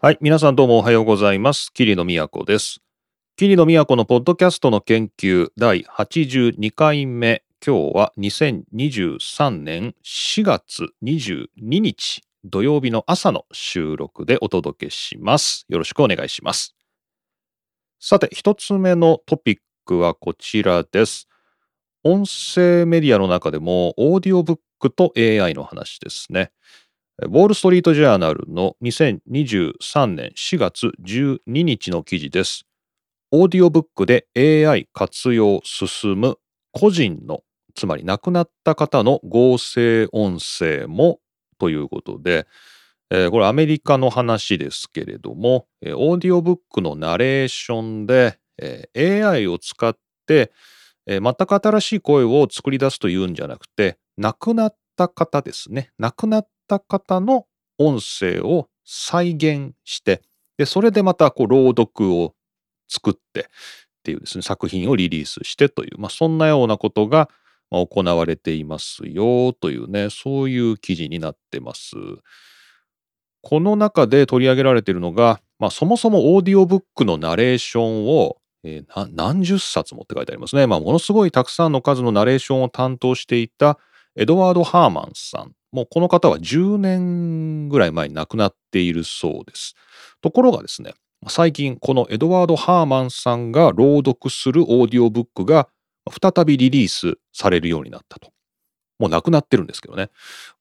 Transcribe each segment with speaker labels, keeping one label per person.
Speaker 1: はい、皆さんどうもおはようございます。桐野都です。桐野都のポッドキャストの研究第82回目。今日は2023年4月22日土曜日の朝の収録でお届けします。よろしくお願いします。さて、一つ目のトピックはこちらです。音声メディアの中でもオーディオブックと AI の話ですね。ウォール・ストリート・ジャーナルの2023年4月12日の記事です。オーディオブックで AI 活用進む個人の、つまり亡くなった方の合成音声もということで、えーこれアメリカの話ですけれども、オーディオブックのナレーションで、えー AI を使って、えー全く新しい声を作り出すというんじゃなくて、亡くなった方ですね。亡くなった方の音声を再現して、で、それでまたこう朗読を作ってっていうですね、作品をリリースしてという、まあ、そんなようなことが行われていますよというね、そういう記事になってます。この中で取り上げられているのが、まあ、そもそもオーディオブックのナレーションを、えーな何十冊もって書いてありますね。まあ、ものすごいたくさんの数のナレーションを担当していたエドワード・ハーマンさん。もうこの方は10年ぐらい前に亡くなっているそうです。ところがですね、最近このエドワード・ハーマンさんが朗読するオーディオブックが再びリリースされるようになったと。もう亡くなってるんですけどね。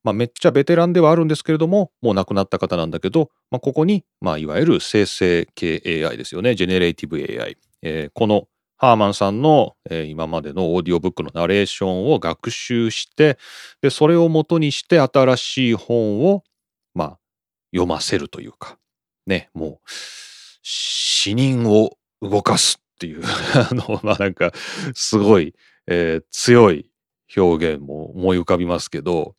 Speaker 1: まあ、めっちゃベテランではあるんですけれども、もう亡くなった方なんだけど、まあ、ここに、まあ、いわゆる生成系 AI ですよね。 generative AI。えーこのハーマンさんの、えー今までのオーディオブックのナレーションを学習して、で、それを元にして新しい本を、まあ、読ませるというか、ね、もう、死人を動かすっていう、あの、まあなんか、すごい、えー強い表現も思い浮かびますけど、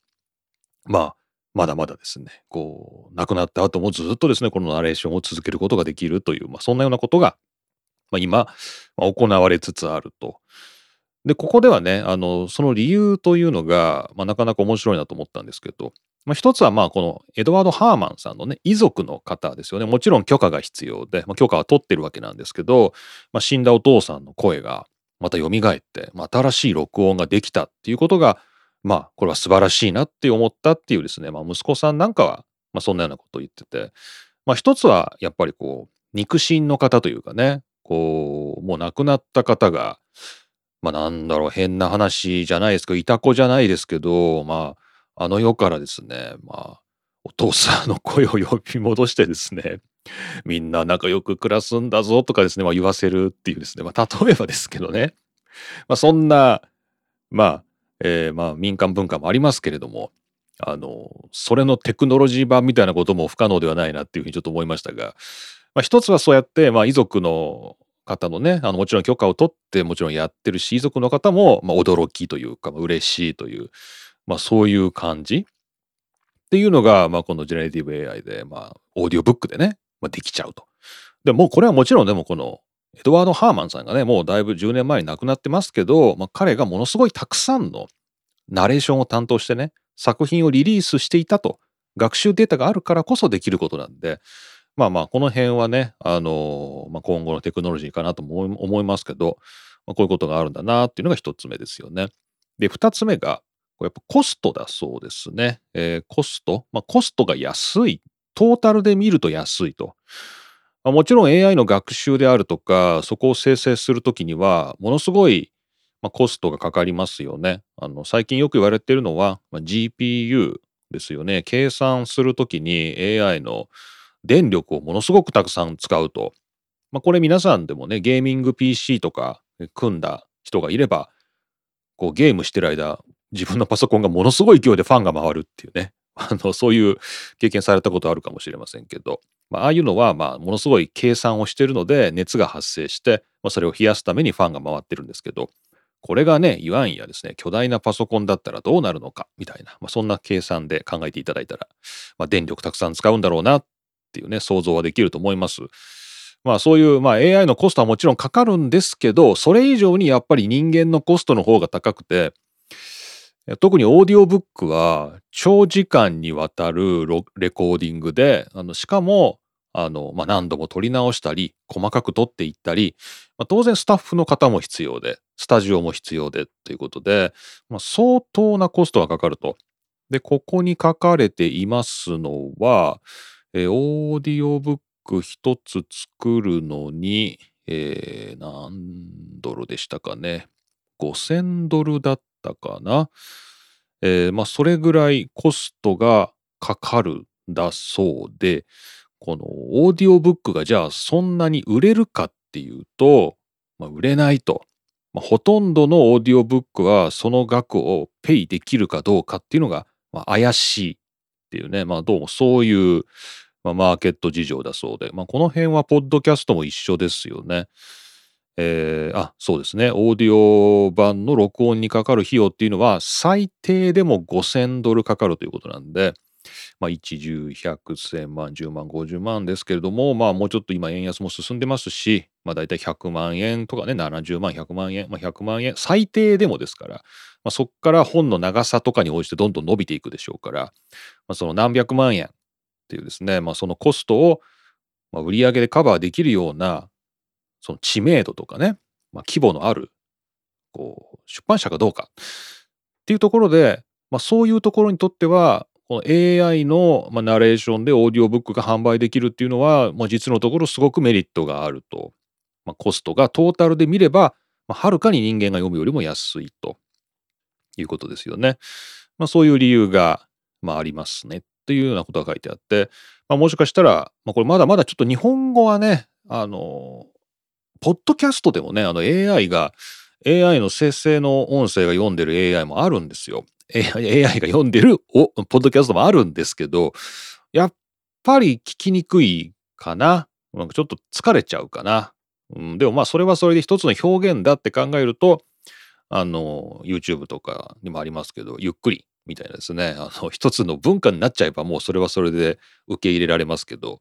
Speaker 1: まあ、まだまだですね、こう、亡くなった後もずっとですね、このナレーションを続けることができるという、まあそんなようなことが、まあ今、行われつつあると。で、ここではね、あの、その理由というのが、まあなかなか面白いなと思ったんですけど、まあ一つはまあこのエドワード・ハーマンさんのね、遺族の方ですよね。もちろん許可が必要で、まあ許可は取ってるわけなんですけど、まあ死んだお父さんの声がまた蘇って、まあ新しい録音ができたっていうことが、まあこれは素晴らしいなって思ったっていうですね、まあ息子さんなんかは、まあそんなようなことを言ってて、まあ一つはやっぱりこう、肉親の方というかね、こう、もう亡くなった方が、まあなんだろう、変な話じゃないですけど、いた子じゃないですけど、まあ、あの世からですね、まあ、お父さんの声を呼び戻してですね、みんな仲良く暮らすんだぞとかですね、まあ言わせるっていうですね、まあ例えばですけどね、まあそんな、まあ、えーまあ民間文化もありますけれども、あの、それのテクノロジー版みたいなことも不可能ではないなっていうふうにちょっと思いましたが、まあ一つはそうやって、まあ遺族の方のね、あのもちろん許可を取ってもちろんやってるし、遺族の方も、まあ、驚きというか、まあ、嬉しいという、まあそういう感じっていうのが、まあこのジェネレティブ AI で、まあオーディオブックでね、まあ、できちゃうと。でもこれはもちろんでもこのエドワード・ハーマンさんがね、もうだいぶ10年前に亡くなってますけど、まあ彼がものすごいたくさんのナレーションを担当してね、作品をリリースしていたと、学習データがあるからこそできることなんで、まあまあ、この辺はね、あのまあ、今後のテクノロジーかなとも思いますけど、まあ、こういうことがあるんだなっていうのが一つ目ですよね。で、二つ目が、これやっぱコストだそうですね。えーコスト、まあ、コストが安い。トータルで見ると安いと。まあ、もちろん AI の学習であるとか、そこを生成するときには、ものすごい、まあ、コストがかかりますよね。あの最近よく言われているのは、まあ、GPU ですよね。計算するときに AI の電力をものすごくたくさん使うと。まあ、これ皆さんでもね、ゲーミング PC とか組んだ人がいれば、こうゲームしてる間、自分のパソコンがものすごい勢いでファンが回るっていうね。あの、そういう経験されたことあるかもしれませんけど、まあ、ああいうのは、まあ、ものすごい計算をしてるので、熱が発生して、まあ、それを冷やすためにファンが回ってるんですけど、これがね、いわんやですね、巨大なパソコンだったらどうなるのか、みたいな、まあ、そんな計算で考えていただいたら、まあ、電力たくさん使うんだろうなっていうね、想像はできると思います。まあそういう、まあ AI のコストはもちろんかかるんですけど、それ以上にやっぱり人間のコストの方が高くて、特にオーディオブックは長時間にわたるレコーディングで、あのしかもあの、まあ、何度も撮り直したり、細かく撮っていったり、まあ、当然スタッフの方も必要で、スタジオも必要でということで、まあ、相当なコストがかかると。で、ここに書かれていますのは、えー、オーディオブック一つ作るのに、えー、何ドルでしたかね。5000ドルだったかな。えー、まあ、それぐらいコストがかかるんだそうで、このオーディオブックがじゃあそんなに売れるかっていうと、まあ、売れないと。まあ、ほとんどのオーディオブックはその額をペイできるかどうかっていうのが、まあ、怪しいていうね、まあ、どうもそういう、まあ、マーケット事情だそうで、まあ、この辺はポッドキャストも一緒ですよね。えー、あ、そうですね。オーディオ版の録音にかかる費用っていうのは最低でも5000ドルかかるということなんで、まあ、1、10、100、1000万、10万、50万ですけれども、まあ、もうちょっと今円安も進んでますし、まあ、大体100万円とかね、70万、100万円、まあ、100万円、最低でもですから、まあ、そこから本の長さとかに応じてどんどん伸びていくでしょうから、まあ、その何百万円っていうですね、まあ、そのコストを、まあ、売上でカバーできるような、その知名度とかね、まあ、規模のある、こう、出版社かどうかっていうところで、まあ、そういうところにとっては、この AI の、ナレーションでオーディオブックが販売できるっていうのは、まあ、実のところすごくメリットがあると。まあ、コストがトータルで見れば、まあ、はるかに人間が読むよりも安いということですよね。まあ、そういう理由が、まあ、ありますねっていうようなことが書いてあって、まあ、もしかしたら、まあ、これまだまだちょっと日本語はね、あの、ポッドキャストでもね、あの AI が、AI の生成の音声が読んでる AI もあるんですよ。AI が読んでるポッドキャストもあるんですけど、やっぱり聞きにくいかな。なんかちょっと疲れちゃうかな。うん、でもまあそれはそれで一つの表現だって考えると、あの、YouTube とかにもありますけど、ゆっくりみたいなですね、あの、一つの文化になっちゃえばもうそれはそれで受け入れられますけど、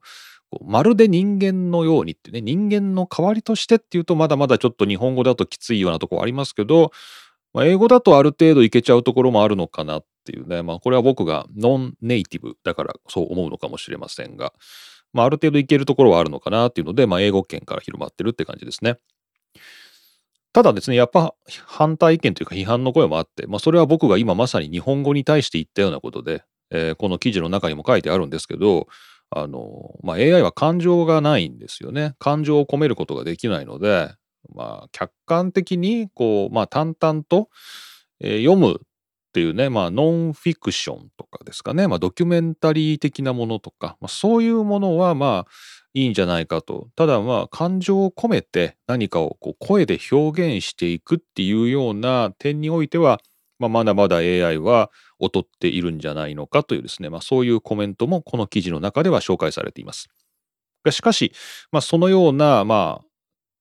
Speaker 1: まるで人間のようにってね、人間の代わりとしてっていうとまだまだちょっと日本語だときついようなとこありますけど、まあ、英語だとある程度いけちゃうところもあるのかなっていうね、まあ、これは僕がノンネイティブだからそう思うのかもしれませんが、まあ、ある程度いけるところはあるのかなっていうので、まあ、英語圏から広まってるって感じですね。ただですね、やっぱ反対意見というか批判の声もあって、まあ、それは僕が今まさに日本語に対して言ったようなことで、えー、この記事の中にも書いてあるんですけど、あの、まあ、AI は感情がないんですよね。感情を込めることができないので、まあ、客観的にこう、まあ、淡々と、えー、読むっていうね、まあ、ノンフィクションとかですかね、まあ、ドキュメンタリー的なものとか、まあ、そういうものはまあいいんじゃないかと。ただまあ感情を込めて何かをこう声で表現していくっていうような点においては、まあ、まだまだ AI は劣っているんじゃないのかというですね、まあ、そういうコメントもこの記事の中では紹介されています。しかし、まあ、そのような、まあ、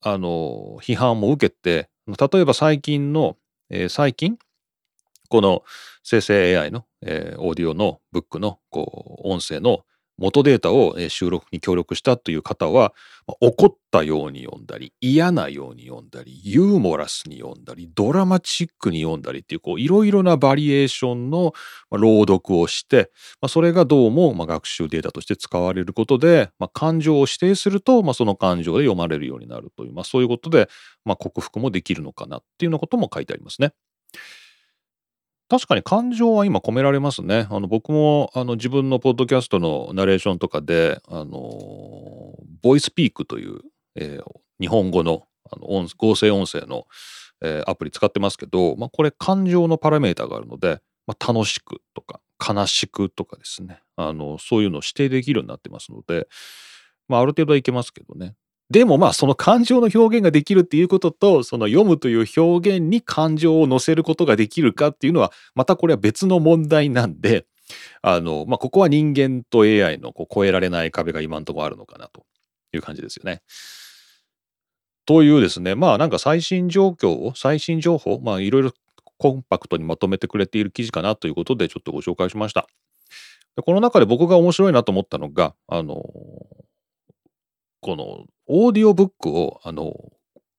Speaker 1: あの批判も受けて例えば最近の、えー、最近この生成 AI の、えー、オーディオのブックのこう音声の元データを収録に協力したという方は、怒ったように読んだり、嫌なように読んだり、ユーモラスに読んだり、ドラマチックに読んだりっていう、いろいろなバリエーションの朗読をして、それがどうも、学習データとして使われることで、感情を指定すると、その感情で読まれるようになるという、そういうことで、克服もできるのかなっていうようなことも書いてありますね。確かに感情は今込められますね。あの僕もあの自分のポッドキャストのナレーションとかで、あのボイスピークという、えー、日本語のあの音合成音声の、えー、アプリ使ってますけど、まあ、これ感情のパラメータがあるので、まあ、楽しくとか悲しくとかですねあのそういうのを指定できるようになってますので、まあ、ある程度はいけますけどねでもまあその感情の表現ができるっていうこととその読むという表現に感情を乗せることができるかっていうのはまたこれは別の問題なんであの、まあ、ここは人間と AI のこう越えられない壁が今んところあるのかなという感じですよね。というですねまあなんか最新状況を最新情報まあいろいろコンパクトにまとめてくれている記事かなということでちょっとご紹介しました。この中で僕が面白いなと思ったのがあのこのオーディオブックをあの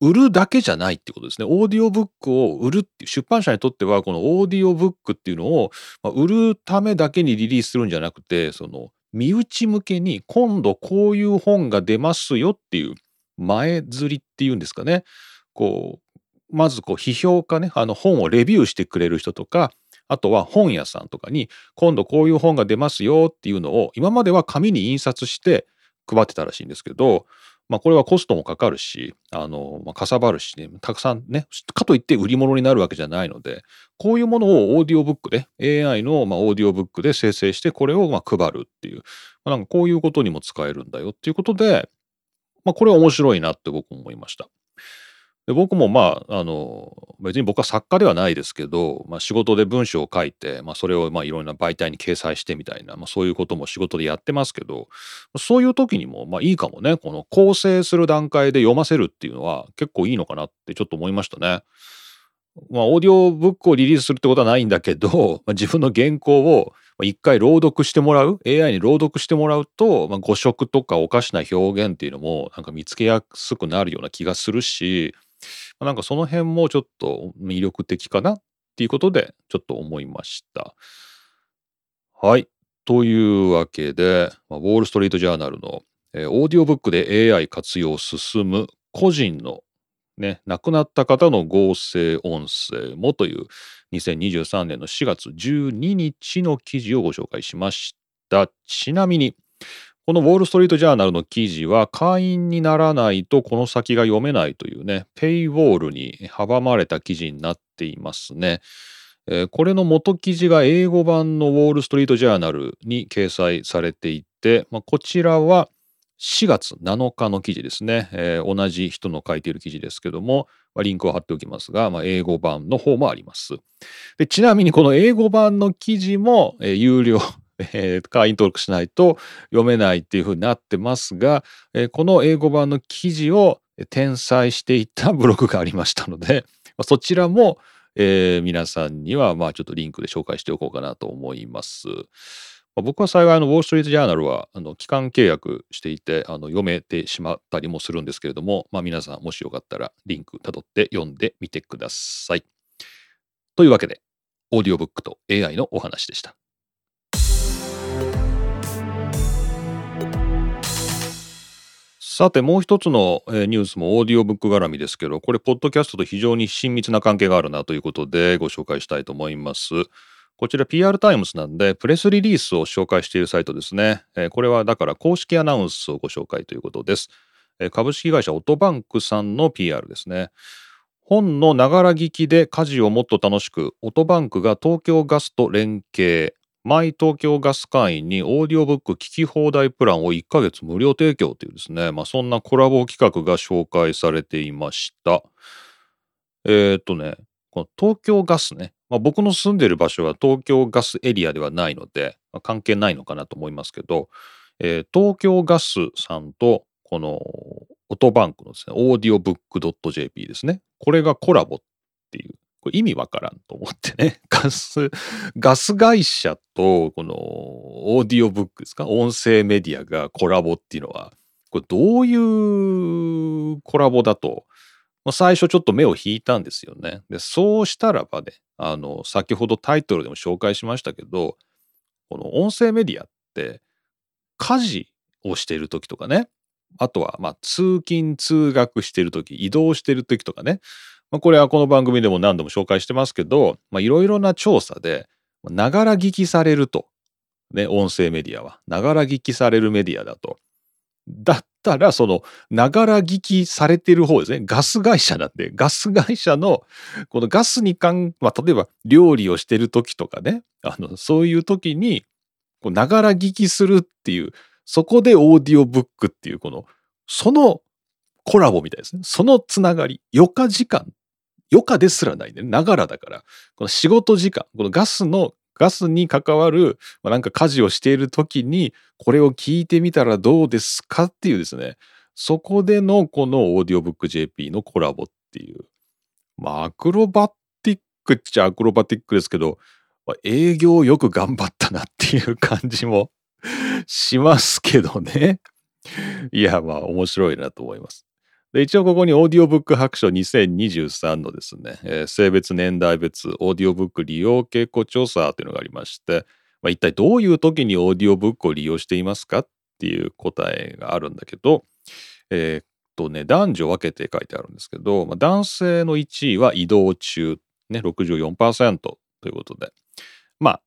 Speaker 1: 売るだけじゃないってことですね。オーディオブックを売るっていう出版社にとってはこのオーディオブックっていうのを、まあ、売るためだけにリリースするんじゃなくてその身内向けに今度こういう本が出ますよっていう前釣りっていうんですかね。こう、まずこう批評家ね、あの本をレビューしてくれる人とか、あとは本屋さんとかに今度こういう本が出ますよっていうのを今までは紙に印刷して配ってたらしいんですけど、まあこれはコストもかかるし、あの、まあ、かさばるしね、たくさんね、かといって売り物になるわけじゃないので、こういうものをオーディオブックで、AI のまあオーディオブックで生成してこれをまあ配るっていう、まあ、なんかこういうことにも使えるんだよっていうことで、まあこれは面白いなって僕も思いました。で僕もまああの別に僕は作家ではないですけど、まあ、仕事で文章を書いて、まあ、それをまあいろんな媒体に掲載してみたいな、まあ、そういうことも仕事でやってますけどそういう時にもまあいいかもねこの構成する段階で読ませるっていうのは結構いいのかなってちょっと思いましたね。まあ、オーディオブックをリリースするってことはないんだけど、まあ、自分の原稿を一回朗読してもらう AI に朗読してもらうと、まあ、誤植とかおかしな表現っていうのもなんか見つけやすくなるような気がするしなんかその辺もちょっと魅力的かなっていうことでちょっと思いました。はい。というわけで、ウォール・ストリート・ジャーナルの、えー、オーディオブックで AI 活用進む個人のね、亡くなった方の合成音声もという2023年の4月12日の記事をご紹介しました。ちなみに、このウォール・ストリート・ジャーナルの記事は会員にならないとこの先が読めないというね、ペイウォールに阻まれた記事になっていますね。えー、これの元記事が英語版のウォール・ストリート・ジャーナルに掲載されていて、まあ、こちらは4月7日の記事ですね、えー、同じ人の書いている記事ですけども、まあ、リンクを貼っておきますが、まあ、英語版の方もあります。でちなみにこの英語版の記事も、えー、有料えー、会員登録しないと読めないっていうふうになってますが、えー、この英語版の記事を転載していたブログがありましたので、そちらも、えー、皆さんにはまあちょっとリンクで紹介しておこうかなと思います。まあ、僕は幸いあのウォール・ストリート・ジャーナルはあの期間契約していてあの読めてしまったりもするんですけれども、まあ、皆さんもしよかったらリンクたどって読んでみてください。というわけで、オーディオブックと AI のお話でした。さて、もう一つのニュースもオーディオブック絡みですけど、これ、ポッドキャストと非常に親密な関係があるなということでご紹介したいと思います。こちら PR タイムズなんで、プレスリリースを紹介しているサイトですね。これはだから公式アナウンスをご紹介ということです。株式会社オトバンクさんの PR ですね。本のながら聞きで家事をもっと楽しく、オトバンクが東京ガスと連携、 my 東京ガス会員にオーディオブック聞き放題プランを1ヶ月無料提供というですね、まあ、そんなコラボ企画が紹介されていました。えー、っとね、この東京ガスね、まあ、僕の住んでる場所は東京ガスエリアではないので、まあ、関係ないのかなと思いますけど、えー、東京ガスさんとこのオトバンクのですね、オーディオブック .jp ですね、これがコラボっていう意味わからんと思ってね、ガス、ガス会社とこのオーディオブックですか、音声メディアがコラボっていうのは、これどういうコラボだと？ま、最初ちょっと目を引いたんですよね。で、そうしたらばね、あの、先ほどタイトルでも紹介しましたけど、この音声メディアって家事をしている時とかね、あとはまあ通勤通学している時、移動している時とかね、まあ、これはこの番組でも何度も紹介してますけど、いろいろな調査で、ながら聞きされると。ね、音声メディアは。ながら聞きされるメディアだと。だったら、その、ながら聞きされてる方ですね。ガス会社なんで、ガス会社の、このガスに関、まあ、例えば料理をしてる時とかね、あの、そういう時に、ながら聞きするっていう、そこでオーディオブックっていう、この、そのコラボみたいですね。そのつながり、余暇時間余暇ですらないね。ながらだから。この仕事時間、このガスの、ガスに関わる、まあ、なんか家事をしている時に、これを聞いてみたらどうですかっていうですね。そこでのこのオーディオブック JP のコラボっていう。まあ、アクロバティックっちゃアクロバティックですけど、まあ、営業よく頑張ったなっていう感じもしますけどね。いや、まあ面白いなと思います。で一応ここにオーディオブック白書2023のですね、えー、性別年代別オーディオブック利用傾向調査というのがありまして、まあ、一体どういう時にオーディオブックを利用していますかっていう答えがあるんだけど、えー、っとね、男女分けて書いてあるんですけど、まあ、男性の1位は移動中、ね、64%ということで、まあ、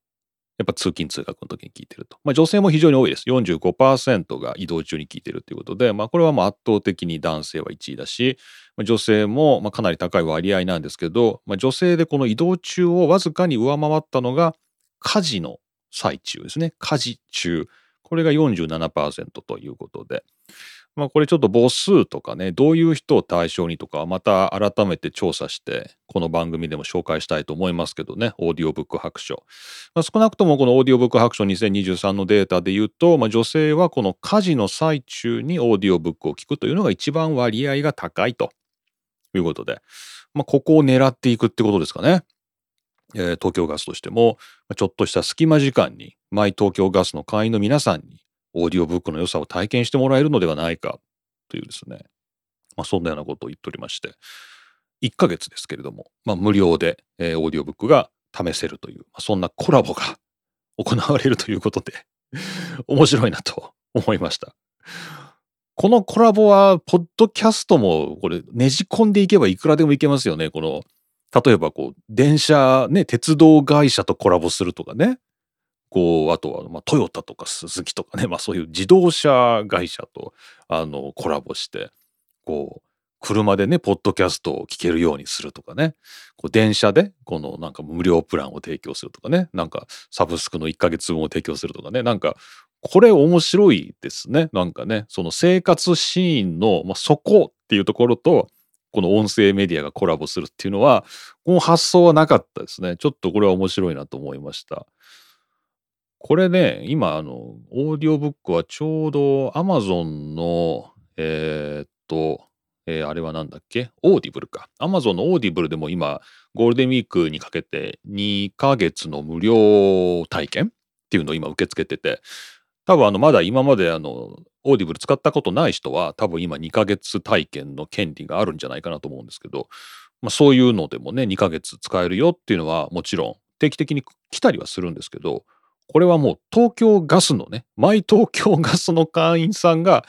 Speaker 1: やっぱ通勤通学の時に聞いてると。まあ、女性も非常に多いです。45%が移動中に聞いてるということで、まあ、これはもう圧倒的に男性は1位だし、まあ、女性もまあかなり高い割合なんですけど、まあ、女性でこの移動中をわずかに上回ったのが家事の最中ですね。家事中。これが47%ということで。まあこれちょっと母数とかね、どういう人を対象にとか、また改めて調査して、この番組でも紹介したいと思いますけどね、オーディオブック白書。まあ、少なくともこのオーディオブック白書2023のデータで言うと、まあ、女性はこの家事の最中にオーディオブックを聞くというのが一番割合が高いということで、まあ、ここを狙っていくってことですかね。えー、東京ガスとしても、ちょっとした隙間時間に、 my 東京ガスの会員の皆さんに、オーディオブックの良さを体験してもらえるのではないかというですね、まあ、そんなようなことを言っておりまして、1ヶ月ですけれども、まあ、無料で、えー、オーディオブックが試せるという、まあ、そんなコラボが 行われるということで 面白いなと 思いました。このコラボは、ポッドキャストも、これ、ねじ込んでいけばいくらでもいけますよね。この、例えば、こう、電車、ね、鉄道会社とコラボするとかね。こう、あとは、まあ、トヨタとかスズキとかね、まあそういう自動車会社と、あの、コラボして、こう、車でね、ポッドキャストを聞けるようにするとかね、こう電車で、このなんか無料プランを提供するとかね、なんかサブスクの1ヶ月分を提供するとかね、なんか、これ面白いですね。なんかね、その生活シーンの、まあ、底っていうところと、この音声メディアがコラボするっていうのは、この発想はなかったですね。ちょっとこれは面白いなと思いました。これね、今、あの、オーディオブックはちょうど Amazon の、えー、っと、えー、あれはなんだっけ？ Audible か。Amazon のオーディブルでも今、ゴールデンウィークにかけて2ヶ月の無料体験っていうのを今受け付けてて、多分あの、まだ今まであの、 Audible 使ったことない人は、多分今2ヶ月体験の権利があるんじゃないかなと思うんですけど、まあ、そういうのでもね、2ヶ月使えるよっていうのはもちろん定期的に来たりはするんですけど、これはもう東京ガスのね、 my 東京ガスの会員さんが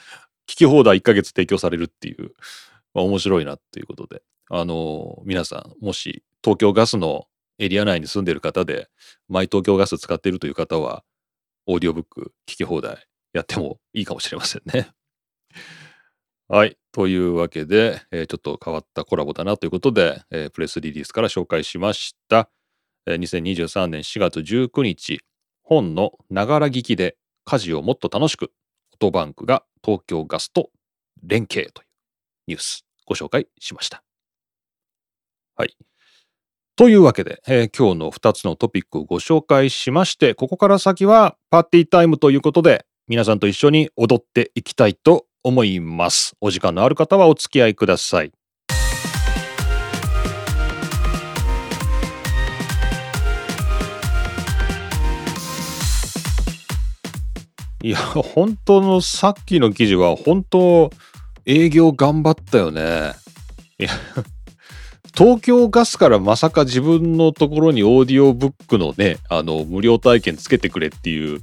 Speaker 1: 聞き放題1ヶ月提供されるっていう、まあ、面白いなっていうことで、あのー、皆さん、もし東京ガスのエリア内に住んでる方で、マイ東京ガス使ってるという方は、オーディオブック聞き放題やってもいいかもしれませんね。はい。というわけで、えー、ちょっと変わったコラボだなということで、えー、プレスリリースから紹介しました。えー、2023年4月19日、本のながら聞きで家事をもっと楽しく、オトバンクが東京ガスと連携というニュースご紹介しました。はい。というわけで、えー、今日の2つのトピックをご紹介しまして、ここから先はパーティータイムということで、皆さんと一緒に踊っていきたいと思います。お時間のある方はお付き合いください。いや、本当のさっきの記事は本当営業頑張ったよね。いや、東京ガスからまさか自分のところにオーディオブックのね、あの、無料体験つけてくれっていう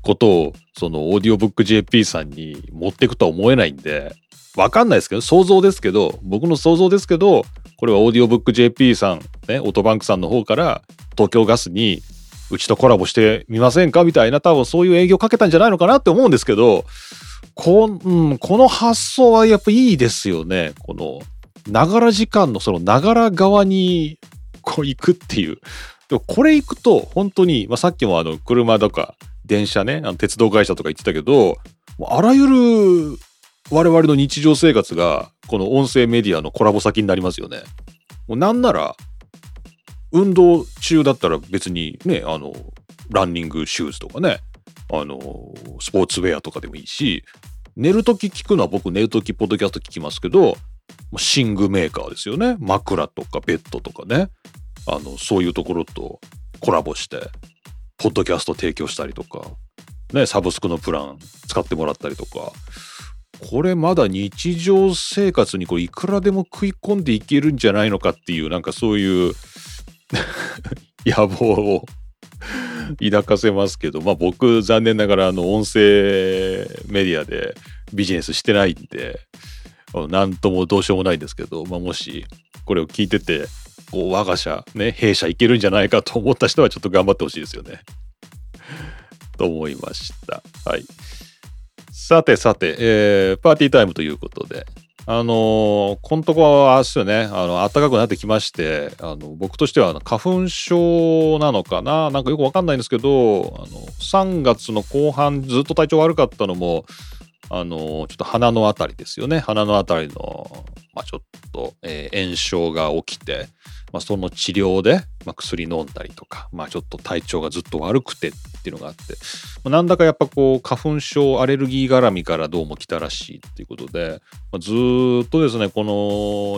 Speaker 1: ことを、そのオーディオブック JP さんに持っていくとは思えないんで、わかんないですけど、想像ですけど、僕の想像ですけど、これはオーディオブック JP さん、ね、オトバンクさんの方から東京ガスにうちとコラボしてみませんか？みたいな多分そういう営業かけたんじゃないのかなって思うんですけどこ,、うん、この発想はやっぱいいですよね。このながら時間のそのながら側にこう行くっていう。でもこれ行くと本当に、まあ、さっきもあの車とか電車ねあの鉄道会社とか言ってたけどあらゆる我々の日常生活がこの音声メディアのコラボ先になりますよね。もうなんなら運動中だったら別にね、あの、ランニングシューズとかね、あの、スポーツウェアとかでもいいし、寝るとき聞くのは僕寝るときポッドキャスト聞きますけど、寝具メーカーですよね。枕とかベッドとかね。あの、そういうところとコラボして、ポッドキャスト提供したりとか、ね、サブスクのプラン使ってもらったりとか、これまだ日常生活にこれいくらでも食い込んでいけるんじゃないのかっていう、なんかそういう 野望を抱かせますけど、まあ僕、残念ながら、あの、音声メディアでビジネスしてないんで、なんともどうしようもないんですけど、まあもし、これを聞いてて、こう我が社、ね、弊社いけるんじゃないかと思った人はちょっと頑張ってほしいですよね。と思いました。はい。さてさて、えー、パーティータイムということで、あのー、このとこはあれですよね、あの、暖かくなってきまして、あの、僕としては花粉症なのかななんかよくわかんないんですけど、あの、3月の後半ずっと体調悪かったのも、あの、ちょっと鼻のあたりですよね。鼻のあたりの、まあ、ちょっと、えー、炎症が起きて、まあ、その治療で、まあ、薬飲んだりとか、まあ、ちょっと体調がずっと悪くてっていうのがあって、まあ、なんだかやっぱこう花粉症アレルギー絡みからどうも来たらしいっていうことで、まあ、ずっとですねこの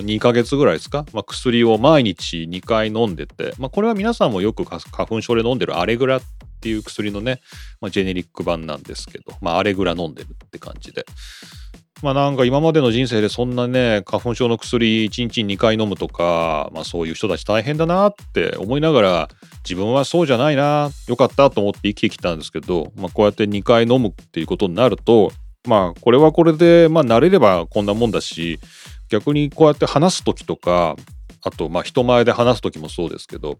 Speaker 1: 2ヶ月ぐらいですか、まあ、薬を毎日2回飲んでて、まあ、これは皆さんもよく花粉症で飲んでるアレグラっていう薬のね、まあ、ジェネリック版なんですけど、まあ、アレグラ飲んでるって感じで。まあなんか今までの人生でそんなね、花粉症の薬1日2回飲むとか、まあそういう人たち大変だなって思いながら、自分はそうじゃないな、よかったと思って生きてきたんですけど、まあこうやって2回飲むっていうことになると、まあこれはこれで、まあ慣れればこんなもんだし、逆にこうやって話す時とか、あとまあ人前で話す時もそうですけど、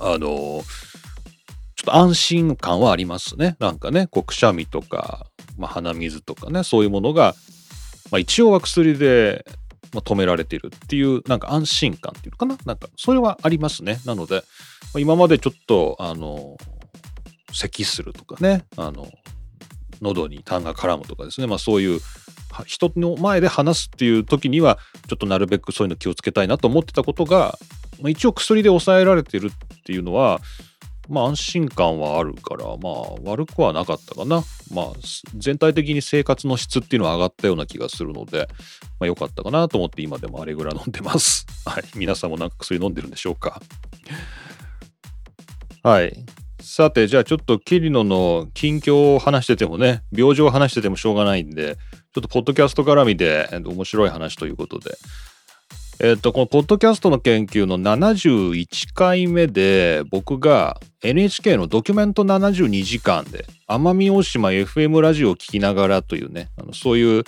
Speaker 1: あの、ちょっと安心感はありますね。なんかね、こうくしゃみとか、まあ、鼻水とかねそういうものが、まあ、一応は薬で、ま、止められているっていうなんか安心感っていうのかな？なんかそれはありますね。なので、まあ、今までちょっとあの咳するとかねあの喉に痰が絡むとかですね、まあ、そういう人の前で話すっていう時にはちょっとなるべくそういうの気をつけたいなと思ってたことが、まあ、一応薬で抑えられてるっていうのはまあ安心感はあるから、まあ悪くはなかったかな。まあ全体的に生活の質っていうのは上がったような気がするので、まあ良かったかなと思って今でもあれぐらい飲んでます。はい。皆さんもなんか薬飲んでるんでしょうか？はい。さて、じゃあちょっとキリノの近況を話しててもね、病状を話しててもしょうがないんで、ちょっとポッドキャスト絡みで面白い話ということで、えっ、と、このポッドキャストの研究の71回目で、僕が NHK のドキュメント72時間で、奄美大島 FM ラジオを聞きながらというね、あのそういう、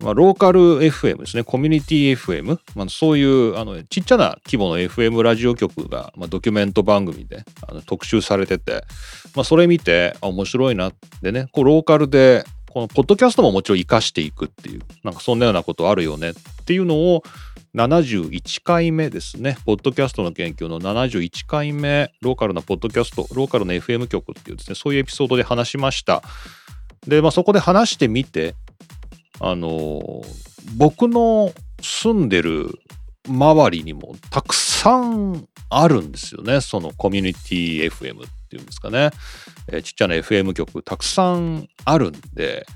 Speaker 1: まあ、ローカル FM ですね、コミュニティ FM、まあ、そういうあのちっちゃな規模の FM ラジオ局が、まあ、ドキュメント番組であの特集されてて、まあ、それ見て、面白いなってね、こうローカルで、このポッドキャストももちろん活かしていくっていう、なんかそんなようなことあるよねっていうのを、71回目ですね。ポッドキャストの研究の71回目、ローカルなポッドキャスト、ローカルな FM 局っていうですね、そういうエピソードで話しました。で、まあ、そこで話してみて、あの、僕の住んでる周りにもたくさんあるんですよね。そのコミュニティ FM っていうんですかね。えー、ちっちゃな FM 局たくさんあるんで、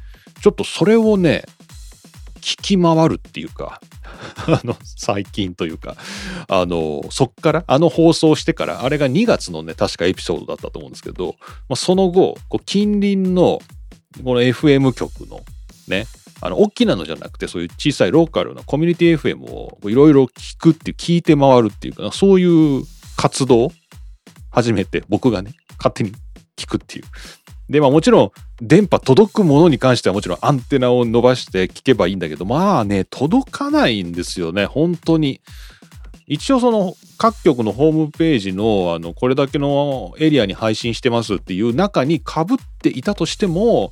Speaker 1: ちょっとそれをね、聞き回るっていうか、あの、最近というか、あの、そっから、あの放送してから、あれが2月のね、確かエピソードだったと思うんですけど、まあ、その後、こう近隣の、この FM 局のね、あの、大きなのじゃなくて、そういう小さいローカルなコミュニティ FM をいろいろ聞くっていう、聞いて回るっていうか、そういう活動を始めて、僕がね、勝手に聞くっていう。で、まあもちろん電波届くものに関してはもちろんアンテナを伸ばして聞けばいいんだけど、まあね、届かないんですよね、本当に。一応その各局のホームページのあのこれだけのエリアに配信してますっていう中にかぶっていたとしても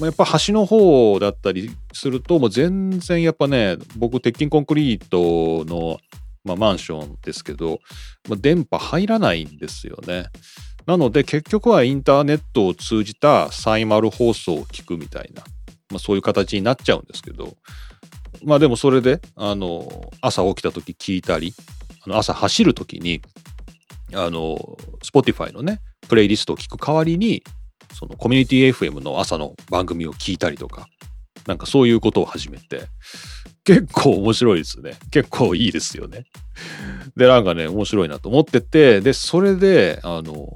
Speaker 1: やっぱ端の方だったりするともう全然やっぱね僕鉄筋コンクリートの、まあ、マンションですけど、まあ、電波入らないんですよね。なので結局はインターネットを通じたサイマル放送を聞くみたいな、まあ、そういう形になっちゃうんですけどまあでもそれであの朝起きた時聞いたりあの朝走る時にあの Spotify のねプレイリストを聞く代わりにそのコミュニティ FM の朝の番組を聞いたりとかなんかそういうことを始めて結構面白いですね。結構いいですよね。でなんかね面白いなと思っててでそれであの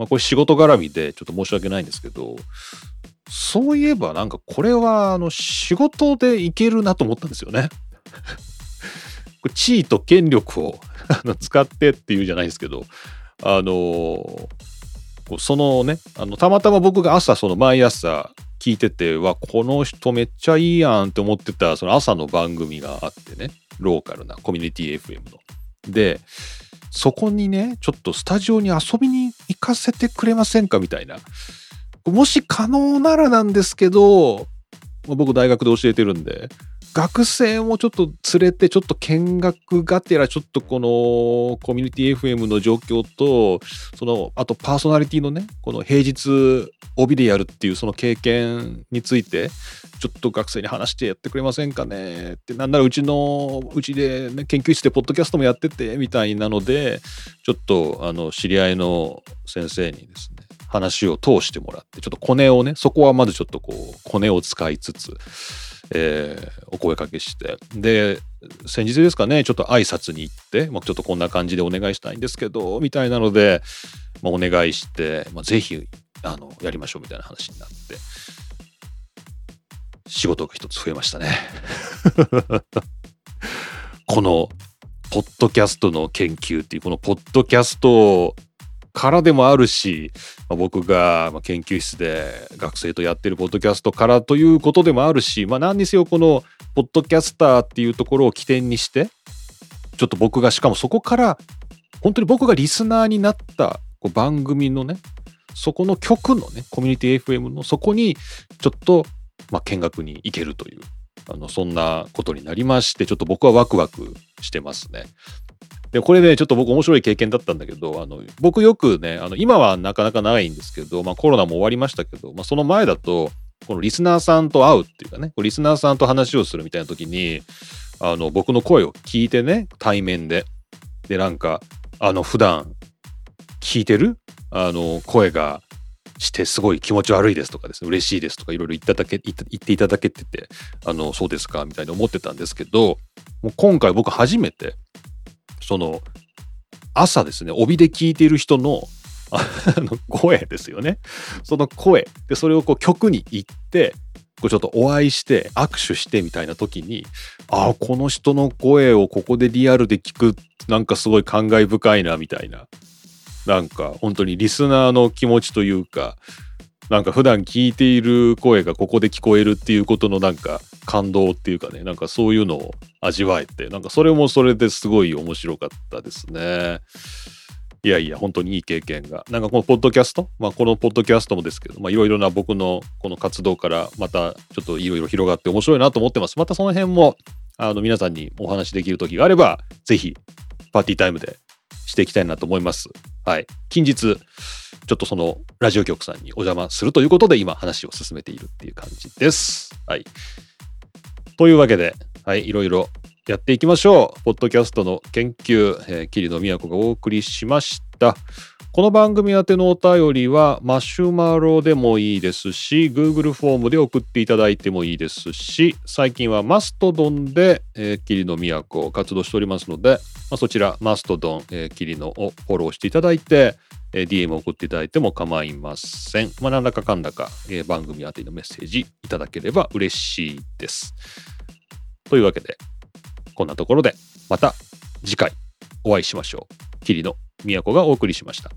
Speaker 1: まあ、これ仕事絡みでちょっと申し訳ないんですけど、そういえばなんかこれはあの仕事でいけるなと思ったんですよね。地位と権力を使ってっていうじゃないですけど、あのこうそのねあのたまたま僕が朝その毎朝聞いててわこの人めっちゃいいやんって思ってたその朝の番組があってねローカルなコミュニティ FM の。でそこにねちょっとスタジオに遊びに行かせてくれませんかみたいな。もし可能ならなんですけど僕大学で教えてるんで学生もちょっと連れてちょっと見学がてらちょっとこのコミュニティ FM の状況とそのあとパーソナリティのねこの平日帯でやるっていうその経験についてちょっと学生に話してやってくれませんかね？ってなんならうちのうちで、ね、研究室でポッドキャストもやっててみたいなのでちょっとあの知り合いの先生にですね話を通してもらってちょっとコネをねそこはまずちょっとこうコネを使いつつえー、お声かけして。で先日ですかねちょっと挨拶に行ってもうちょっとこんな感じでお願いしたいんですけどみたいなので、まあ、お願いして、まあ、ぜひあのやりましょうみたいな話になって。仕事が一つ増えましたね。このポッドキャストの研究っていうこのポッドキャストをからでもあるし、まあ、僕が研究室で学生とやってるポッドキャストからということでもあるし、まあ、何にせよこのポッドキャスターっていうところを起点にしてちょっと僕がしかもそこから本当に僕がリスナーになったこう番組のねそこの曲のねコミュニティ FM のそこにちょっと、まあ、見学に行けるというあのそんなことになりましてちょっと僕はワクワクしてますね。で、これね、ちょっと僕面白い経験だったんだけど、あの、僕よくね、あの、今はなかなかないんですけど、まあコロナも終わりましたけど、まあその前だと、このリスナーさんと会うっていうかね、リスナーさんと話をするみたいな時に、あの、僕の声を聞いてね、対面で。で、なんか、あの、普段聞いてるあの、声がしてすごい気持ち悪いですとかですね、嬉しいですとかいろいろ言っただけ言っていただけてて、あの、そうですかみたいに思ってたんですけど、もう今回僕初めて、その朝ですね帯で聞いている人のの声ですよね。その声。でそれをこう曲に行ってこうちょっとお会いして握手してみたいな時にああこの人の声をここでリアルで聞くなんかすごい感慨深いなみたいな。なんか本当にリスナーの気持ちというかなんか普段聞いている声がここで聞こえるっていうことのなんか感動っていうかねなんかそういうのを味わえてなんかそれもそれですごい面白かったですね。いやいや本当にいい経験がなんかこのポッドキャストまあこのポッドキャストもですけどいろいろな僕のこの活動からまたちょっといろいろ広がって面白いなと思ってますまたその辺もあの皆さんにお話しできる時があればぜひパーティータイムでしていきたいなと思います。はい。近日、ちょっとそのラジオ局さんにお邪魔するということで今話を進めているっていう感じです。はい。というわけで、はい、いろいろやっていきましょう。ポッドキャストの研究、えー、桐野都がお送りしました。この番組宛てのお便りはマシュマロでもいいですし Google フォームで送っていただいてもいいですし最近はマストドンで、えー、霧の都を活動しておりますので、まあ、そちらマストドン、えー、霧のをフォローしていただいて、えー、DM を送っていただいても構いません。まあ、何らかかんだか、えー、番組宛てのメッセージいただければ嬉しいです。というわけで、こんなところでまた次回お会いしましょう。桐野都がお送りしました。